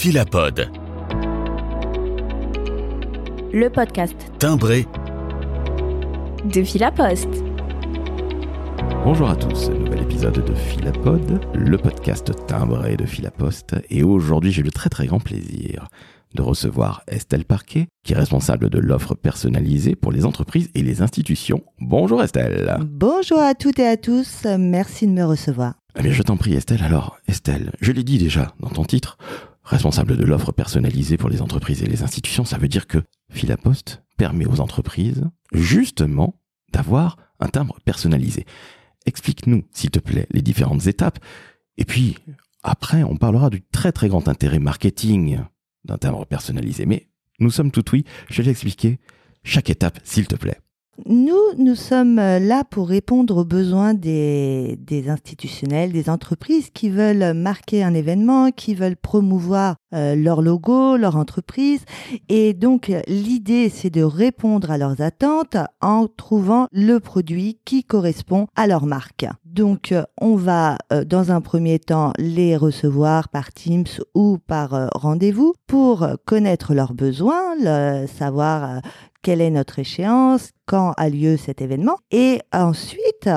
Philapod. Le podcast Timbré de Philapost. Bonjour à tous, nouvel épisode de Philapod, le podcast timbré de Philapost. Et aujourd'hui, j'ai le très très grand plaisir de recevoir Estelle Parquet, qui est responsable de l'offre personnalisée pour les entreprises et les institutions. Bonjour Estelle. Bonjour à toutes et à tous, merci de me recevoir. Eh bien, je t'en prie Estelle. Alors, Estelle, je l'ai dit déjà dans ton titre, responsable de l'offre personnalisée pour les entreprises et les institutions, ça veut dire que Philapost permet aux entreprises justement d'avoir un timbre personnalisé. Explique-nous, s'il te plaît, les différentes étapes. Et puis, après, on parlera du très très grand intérêt marketing d'un timbre personnalisé. Mais nous sommes tout oui, je vais l'expliquer chaque étape, s'il te plaît. Nous, nous sommes euh, là pour répondre aux besoins des, institutionnels, des entreprises qui veulent marquer un événement, qui veulent promouvoir euh, leur logo, leur entreprise. Et donc, l'idée, c'est de répondre à leurs attentes en trouvant le produit qui correspond à leur marque. Donc, euh, on va, euh, dans un premier temps, les recevoir par Teams ou par euh, rendez-vous pour connaître leurs besoins, savoir quelle est notre échéance, quand a lieu cet événement. Et ensuite,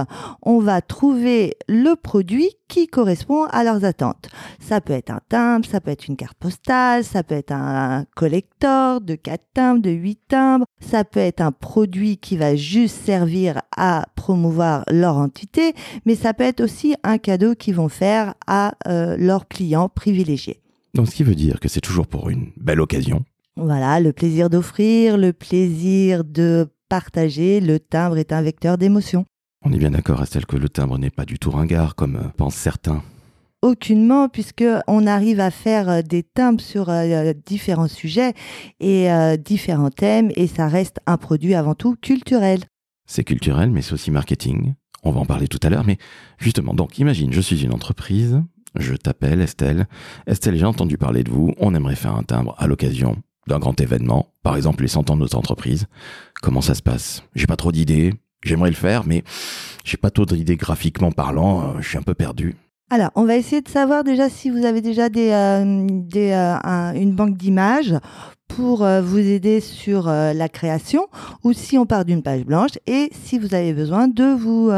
on va trouver le produit qui correspond à leurs attentes. Ça peut être un timbre, ça peut être une carte postale, ça peut être un collector de 4 timbres, de 8 timbres, ça peut être un produit qui va juste servir à promouvoir leur entité, mais ça peut être aussi un cadeau qu'ils vont faire à euh, leurs clients privilégiés. Donc, ce qui veut dire que c'est toujours pour une belle occasion. Voilà, le plaisir d'offrir, le plaisir de partager, le timbre est un vecteur d'émotion. On est bien d'accord, Estelle, que le timbre n'est pas du tout ringard, comme euh, pensent certains. Aucunement, puisque on arrive à faire euh, des timbres sur euh, différents sujets et euh, différents thèmes, et ça reste un produit avant tout culturel. C'est culturel, mais c'est aussi marketing. On va en parler tout à l'heure, mais justement, donc imagine, je suis une entreprise, je t'appelle Estelle. Estelle, j'ai entendu parler de vous, on aimerait faire un timbre à l'occasion d'un grand événement, par exemple les 100 ans de notre entreprise. Comment ça se passe? J'ai pas trop d'idées, j'aimerais le faire, mais j'ai pas trop d'idées graphiquement parlant, euh, je suis un peu perdu. Alors, on va essayer de savoir déjà si vous avez déjà euh, euh, un- une banque d'images pour vous aider sur la création ou si on part d'une page blanche et si vous avez besoin de vous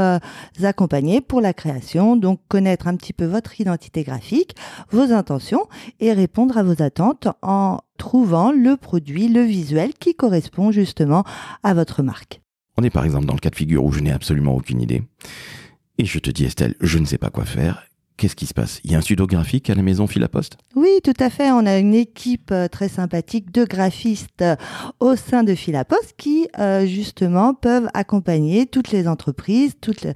accompagner pour la création, donc connaître un petit peu votre identité graphique, vos intentions et répondre à vos attentes en trouvant le produit, le visuel qui correspond justement à votre marque. On est par exemple dans le cas de figure où je n'ai absolument aucune idée. Et je te dis Estelle, je ne sais pas quoi faire. Qu'est-ce qui se passe? Il y a un studio graphique à la maison Philapost Oui, tout à fait. On a une équipe euh, très sympathique de graphistes euh, au sein de Philapost qui, euh, justement, peuvent accompagner toutes les entreprises, toutes les,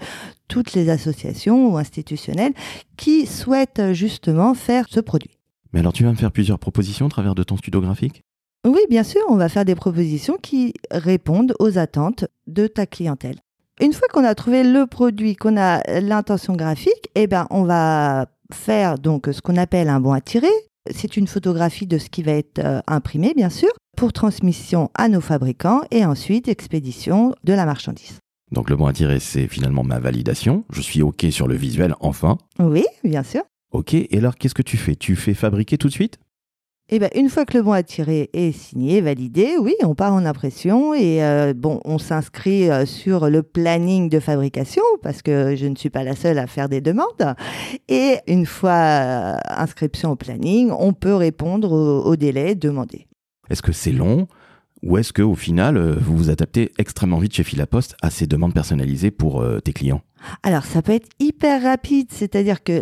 toutes les associations ou institutionnelles qui souhaitent justement faire ce produit. Mais alors tu vas me faire plusieurs propositions au travers de ton studio graphique Oui, bien sûr, on va faire des propositions qui répondent aux attentes de ta clientèle. Une fois qu'on a trouvé le produit, qu'on a l'intention graphique, eh ben, on va faire donc ce qu'on appelle un bon à tirer. C'est une photographie de ce qui va être euh, imprimé, bien sûr, pour transmission à nos fabricants et ensuite expédition de la marchandise. Donc le bon à tirer, c'est finalement ma validation. Je suis OK sur le visuel, enfin. Oui, bien sûr. OK, et alors qu'est-ce que tu fais? Tu fais fabriquer tout de suite? Eh ben, une fois que le bon à tirer est signé, validé, oui, on part en impression et euh, bon, on s'inscrit euh, sur le planning de fabrication parce que je ne suis pas la seule à faire des demandes. Et une fois euh, inscription au planning, on peut répondre au, au délai demandé. Est-ce que c'est long? Ou est-ce que au final, euh, vous vous adaptez extrêmement vite chez Philapost à ces demandes personnalisées pour euh, tes clients? Alors, ça peut être hyper rapide, c'est-à-dire que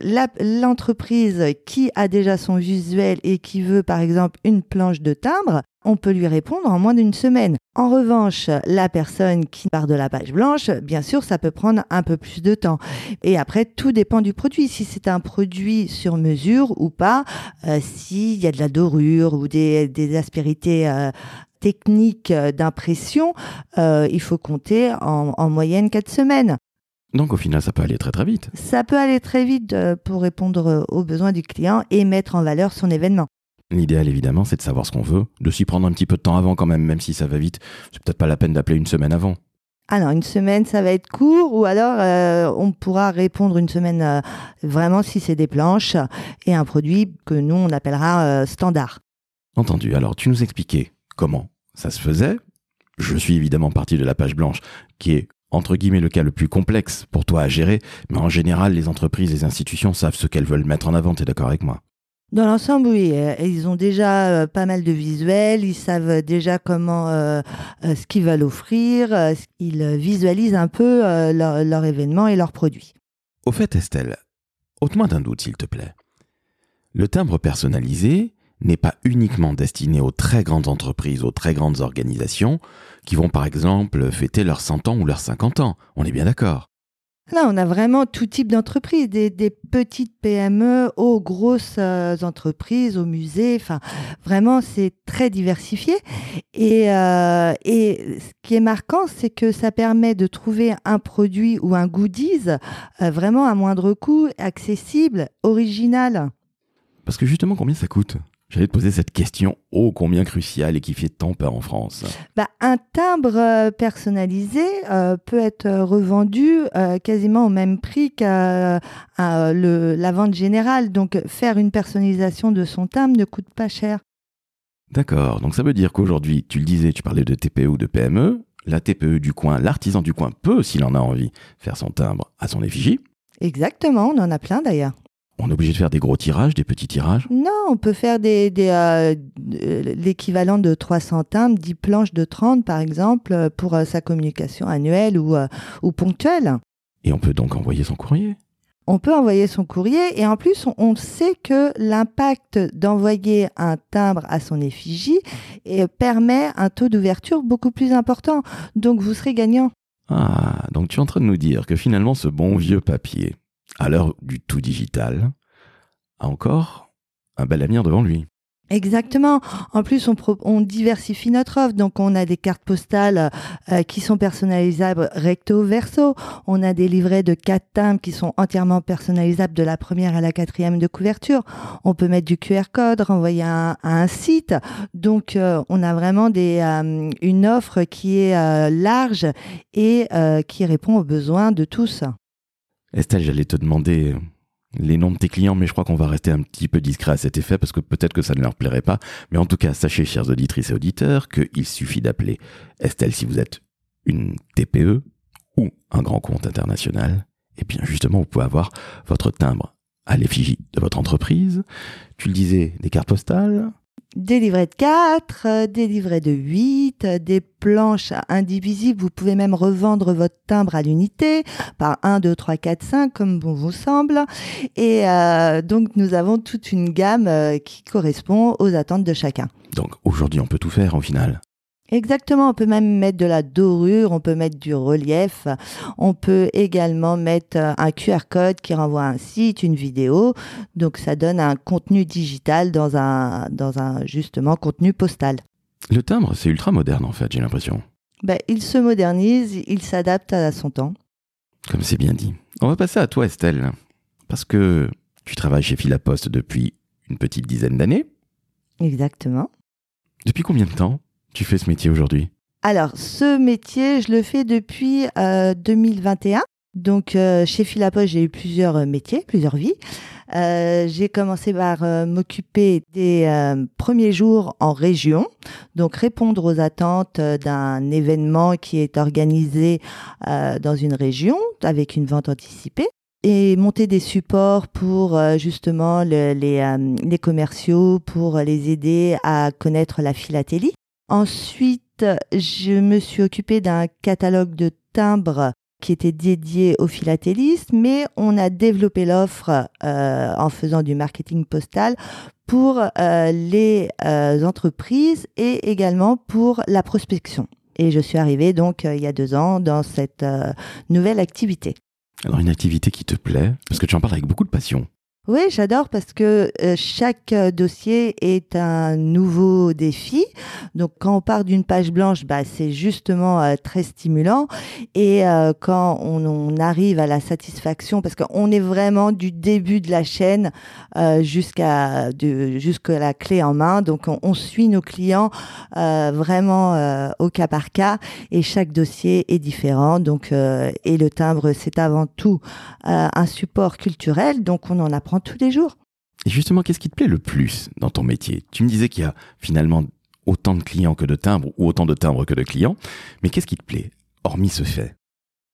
l'entreprise qui a déjà son visuel et qui veut, par exemple, une planche de timbre, on peut lui répondre en moins d'une semaine. En revanche, la personne qui part de la page blanche, bien sûr, ça peut prendre un peu plus de temps. Et après, tout dépend du produit. Si c'est un produit sur mesure ou pas, euh, s'il y a de la dorure ou des, aspérités techniques euh, d'impression, euh, il faut compter en, en moyenne quatre semaines. Donc au final, ça peut aller très très vite. Ça peut aller très vite euh, pour répondre aux besoins du client et mettre en valeur son événement. L'idéal, évidemment, c'est de savoir ce qu'on veut, de s'y prendre un petit peu de temps avant quand même, même si ça va vite. C'est peut-être pas la peine d'appeler une semaine avant. Alors, une semaine, ça va être court, ou alors euh, on pourra répondre une semaine euh, vraiment si c'est des planches et un produit que nous, on appellera euh, standard. Entendu. Alors, tu nous expliquais comment ça se faisait. Je suis évidemment parti de la page blanche, qui est entre guillemets le cas le plus complexe pour toi à gérer, mais en général, les entreprises, les institutions savent ce qu'elles veulent mettre en avant. Tu es d'accord avec moi? Dans l'ensemble, oui. euh, Ils ont déjà euh, pas mal de visuels, ils savent déjà comment, euh, ce qu'ils veulent offrir, ils visualisent un peu euh, leur, leur événement et leurs produits. Au fait, Estelle, ôte-moi d'un doute, s'il te plaît. Le timbre personnalisé n'est pas uniquement destiné aux très grandes entreprises, aux très grandes organisations, qui vont par exemple fêter leurs 100 ans ou leurs 50 ans. On est bien d'accord. Là, on a vraiment tout type d'entreprises, des, des petites PME aux grosses euh, entreprises, aux musées. Enfin, vraiment, c'est très diversifié. Et, euh, et ce qui est marquant, c'est que ça permet de trouver un produit ou un goodies euh, vraiment à moindre coût, accessible, original. Parce que justement, combien ça coûte? J'allais te poser cette question ô combien cruciale et qui fait tant peur en France. Bah, un timbre euh, personnalisé euh, peut être euh, revendu euh, quasiment au même prix qu'à la vente générale. Donc, faire une personnalisation de son timbre ne coûte pas cher. D'accord, donc ça veut dire qu'aujourd'hui, tu le disais, tu parlais de TPE ou de PME, la TPE du coin, l'artisan du coin peut, s'il en a envie, faire son timbre à son effigie. Exactement, on en a plein d'ailleurs. On est obligé de faire des gros tirages, des petits tirages. Non, on peut faire des, des, euh, euh, l'équivalent de 300 timbres, 10 planches de 30 par exemple, euh, pour euh, sa communication annuelle ou, euh, ou ponctuelle. Et on peut donc envoyer son courrier. On peut envoyer son courrier et en plus, on, sait que l'impact d'envoyer un timbre à son effigie et permet un taux d'ouverture beaucoup plus important. Donc, vous serez gagnant. Ah, donc tu es en train de nous dire que finalement ce bon vieux papier, à l'heure du tout digital, a encore un bel avenir devant lui. Exactement. En plus, on, diversifie notre offre. Donc, on a des cartes postales euh, qui sont personnalisables recto verso. On a des livrets de quatre timbres qui sont entièrement personnalisables de la première à la quatrième de couverture. On peut mettre du QR code, renvoyer à, un site. Donc, euh, on a vraiment euh, une offre qui est large et qui répond aux besoins de tous. Estelle, j'allais te demander les noms de tes clients, mais je crois qu'on va rester un petit peu discret à cet effet parce que peut-être que ça ne leur plairait pas. Mais en tout cas, sachez, chers auditrices et auditeurs, qu'il suffit d'appeler Estelle si vous êtes une TPE ou un grand compte international. Et bien justement, vous pouvez avoir votre timbre à l'effigie de votre entreprise. Tu le disais, des cartes postales. Des livrets de 4, euh, des livrets de 8, euh, des planches indivisibles. Vous pouvez même revendre votre timbre à l'unité par 1, 2, 3, 4, 5, comme bon vous semble. Et euh, donc, nous avons toute une gamme qui correspond aux attentes de chacun. Donc aujourd'hui, on peut tout faire au final. Exactement, on peut même mettre de la dorure, on peut mettre du relief, on peut également mettre un QR code qui renvoie à un site, une vidéo. Donc ça donne un contenu digital dans un, dans un justement contenu postal. Le timbre, c'est ultra moderne en fait, j'ai l'impression. Ben, il se modernise, il s'adapte à son temps. Comme c'est bien dit. On va passer à toi, Estelle. Parce que tu travailles chez Philaposte depuis une petite dizaine d'années. Exactement. Depuis combien de temps? Tu fais ce métier aujourd'hui Alors, ce métier, je le fais depuis euh, 2021. Donc, euh, chez Philapost, j'ai eu plusieurs euh, métiers, plusieurs vies. Euh, j'ai commencé par euh, m'occuper des euh, premiers jours en région, donc répondre aux attentes euh, d'un événement qui est organisé euh, dans une région avec une vente anticipée et monter des supports pour euh, justement le- les, euh, les commerciaux, pour les aider à connaître la philatélie. Ensuite, je me suis occupée d'un catalogue de timbres qui était dédié aux philatélistes, mais on a développé l'offre euh, en faisant du marketing postal pour euh, les euh, entreprises et également pour la prospection. Et je suis arrivée donc euh, il y a deux ans dans cette euh, nouvelle activité. Alors une activité qui te plaît, parce que tu en parles avec beaucoup de passion. Oui, j'adore parce que euh, chaque euh, dossier est un nouveau défi. Donc quand on part d'une page blanche, bah, c'est justement euh, très stimulant. Et quand on, arrive à la satisfaction, parce qu'on est vraiment du début de la chaîne jusqu'à jusqu'à la clé en main. Donc on, on suit nos clients vraiment au cas par cas et chaque dossier est différent. Donc et le timbre, c'est avant tout un support culturel. Donc on en apprend tous les jours. Et justement, qu'est-ce qui te plaît le plus dans ton métier? Tu me disais qu'il y a finalement autant de clients que de timbres ou autant de timbres que de clients, mais qu'est-ce qui te plaît, hormis ce fait?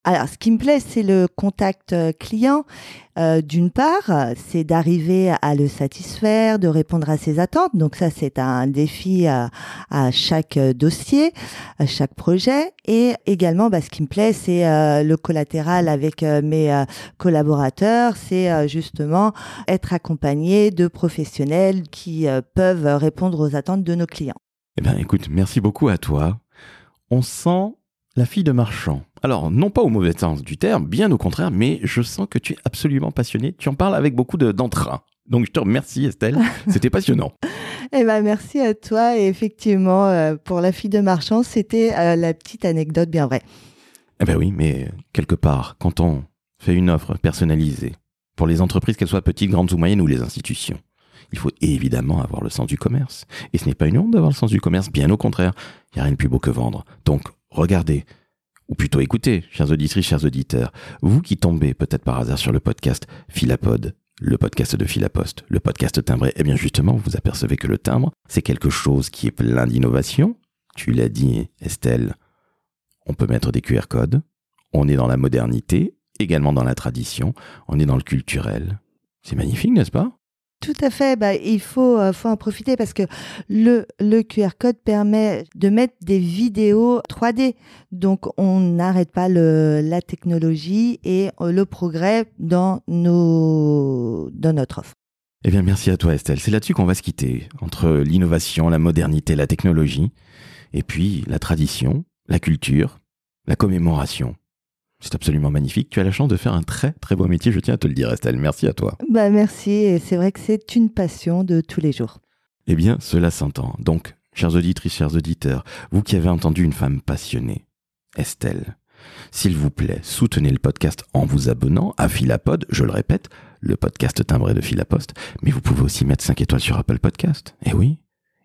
Alors, ce qui me plaît, c'est le contact euh, client. Euh, d'une part, c'est d'arriver à le satisfaire, de répondre à ses attentes. Donc ça, c'est un défi à, chaque dossier, à chaque projet. Et également, bah, ce qui me plaît, c'est euh, le collatéral avec mes collaborateurs. C'est justement être accompagné de professionnels qui peuvent répondre aux attentes de nos clients. Eh bien, écoute, merci beaucoup à toi. On sent la fille de marchand. Alors, non pas au mauvais sens du terme, bien au contraire, mais je sens que tu es absolument passionné. Tu en parles avec beaucoup d'entrain. Donc, je te remercie, Estelle. C'était passionnant. Eh ben, merci à toi. Et effectivement, euh, pour la fille de marchand, c'était euh, la petite anecdote bien vraie. Eh ben oui, mais quelque part, quand on fait une offre personnalisée, pour les entreprises, qu'elles soient petites, grandes ou moyennes, ou les institutions, il faut évidemment avoir le sens du commerce. Et ce n'est pas une honte d'avoir le sens du commerce, bien au contraire. Il n'y a rien de plus beau que vendre. Donc, regardez, ou plutôt écoutez, chers auditrices, chers auditeurs, vous qui tombez peut-être par hasard sur le podcast Philapod, le podcast de Philapost, le podcast timbré, eh bien justement, vous apercevez que le timbre, c'est quelque chose qui est plein d'innovation. Tu l'as dit, Estelle, on peut mettre des QR codes, on est dans la modernité, également dans la tradition, on est dans le culturel. C'est magnifique, n'est-ce pas? Tout à fait. Bah, il faut, euh, faut en profiter parce que le, QR code permet de mettre des vidéos 3D. Donc, on n'arrête pas la technologie et euh, le progrès dans notre offre. Eh bien, merci à toi, Estelle. C'est là-dessus qu'on va se quitter. Entre l'innovation, la modernité, la technologie, et puis la tradition, la culture, la commémoration. C'est absolument magnifique. Tu as la chance de faire un très très beau métier, je tiens à te le dire Estelle. Merci à toi. Bah merci et c'est vrai que c'est une passion de tous les jours. Eh bien, cela s'entend. Donc, chers auditrices, chers auditeurs, vous qui avez entendu une femme passionnée, Estelle, s'il vous plaît, soutenez le podcast en vous abonnant à Philapod, je le répète, le podcast timbré de Philapost, mais vous pouvez aussi mettre 5 étoiles sur Apple Podcast. Eh oui,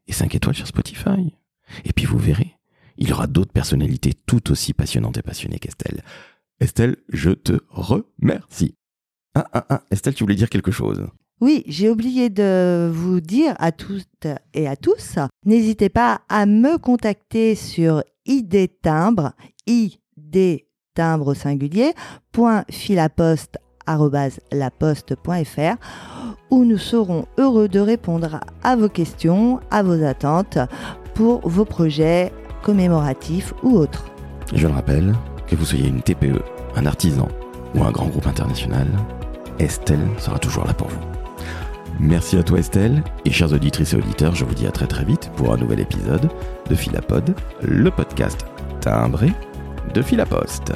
et 5 étoiles sur Spotify. Et puis vous verrez, il y aura d'autres personnalités tout aussi passionnantes et passionnées qu'Estelle. Estelle, je te remercie. Ah, ah, ah, Estelle, tu voulais dire quelque chose oui, j'ai oublié de vous dire à toutes et à tous, n'hésitez pas à me contacter sur ID timbre, ID timbre au singulier, point où nous serons heureux de répondre à vos questions, à vos attentes pour vos projets commémoratifs ou autres. Je le rappelle, que vous soyez une TPE, un artisan ou un grand groupe international, Estelle sera toujours là pour vous. Merci à toi Estelle, et chers auditrices et auditeurs, je vous dis à très très vite pour un nouvel épisode de Philapod, le podcast timbré de Philapost.